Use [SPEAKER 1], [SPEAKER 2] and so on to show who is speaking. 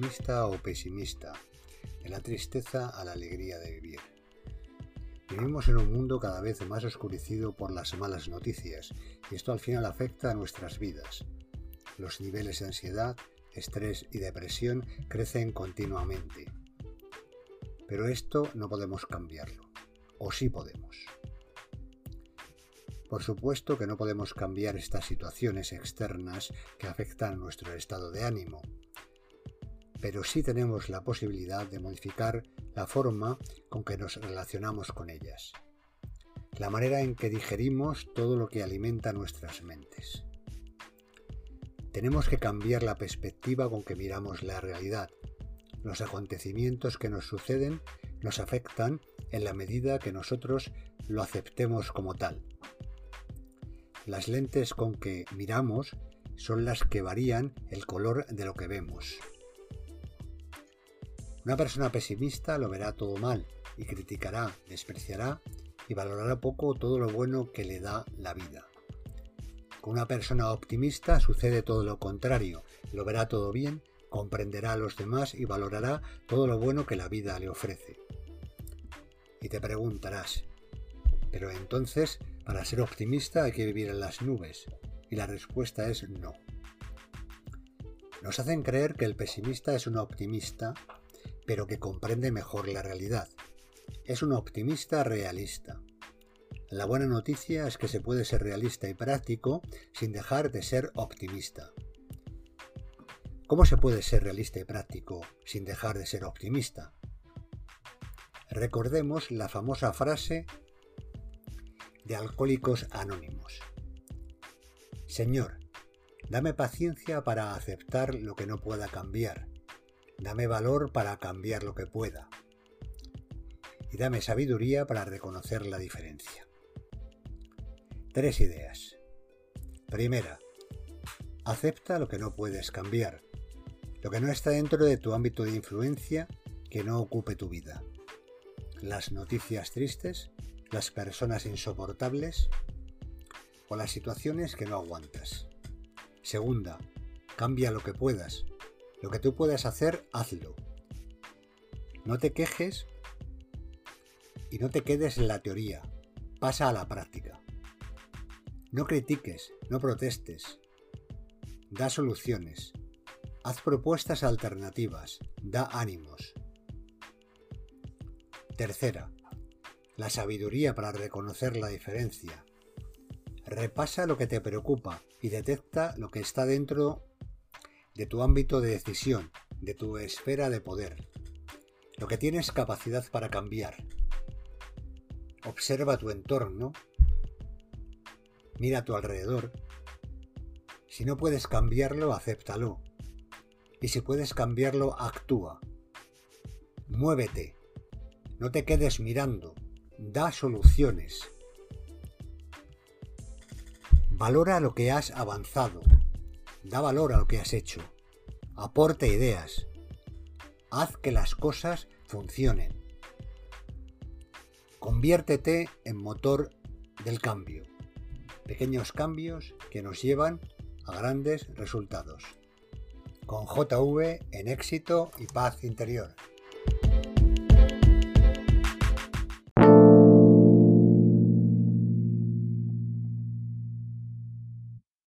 [SPEAKER 1] optimista o pesimista, de la tristeza a la alegría de vivir. Vivimos en un mundo cada vez más oscurecido por las malas noticias y esto al final afecta a nuestras vidas. Los niveles de ansiedad, estrés y depresión crecen continuamente. Pero esto no podemos cambiarlo. ¿O sí podemos? Por supuesto que no podemos cambiar estas situaciones externas que afectan nuestro estado de ánimo, pero sí tenemos la posibilidad de modificar la forma con que nos relacionamos con ellas, la manera en que digerimos todo lo que alimenta nuestras mentes. Tenemos que cambiar la perspectiva con que miramos la realidad. Los acontecimientos que nos suceden nos afectan en la medida que nosotros lo aceptemos como tal. Las lentes con que miramos son las que varían el color de lo que vemos. Una persona pesimista lo verá todo mal y criticará, despreciará y valorará poco todo lo bueno que le da la vida. Con una persona optimista sucede todo lo contrario, lo verá todo bien, comprenderá a los demás y valorará todo lo bueno que la vida le ofrece. Y te preguntarás, pero entonces para ser optimista hay que vivir en las nubes. Y la respuesta es no. Nos hacen creer que el pesimista es un optimista, pero que comprende mejor la realidad. Es un optimista realista. La buena noticia es que se puede ser realista y práctico sin dejar de ser optimista. ¿Cómo se puede ser realista y práctico sin dejar de ser optimista? Recordemos la famosa frase de Alcohólicos Anónimos. Señor, dame paciencia para aceptar lo que no pueda cambiar. Dame valor para cambiar lo que pueda. Y dame sabiduría para reconocer la diferencia. Tres ideas. Primera, acepta lo que no puedes cambiar, lo que no está dentro de tu ámbito de influencia que no ocupe tu vida. Las noticias tristes, las personas insoportables o las situaciones que no aguantas. Segunda, cambia lo que puedas. Lo que tú puedas hacer, hazlo. No te quejes y no te quedes en la teoría. Pasa a la práctica. No critiques, no protestes. Da soluciones. Haz propuestas alternativas. Da ánimos. Tercera, la sabiduría para reconocer la diferencia. Repasa lo que te preocupa y detecta lo que está dentro de tu ámbito de decisión, de tu esfera de poder, lo que tienes capacidad para cambiar. Observa tu entorno, mira a tu alrededor. Si no puedes cambiarlo, acéptalo. Y si puedes cambiarlo, actúa. Muévete. No te quedes mirando da soluciones. Valora lo que has avanzado. Da valor a lo que has hecho. Aporta ideas. Haz que las cosas funcionen. Conviértete en motor del cambio. Pequeños cambios que nos llevan a grandes resultados. Con JV en éxito y paz interior.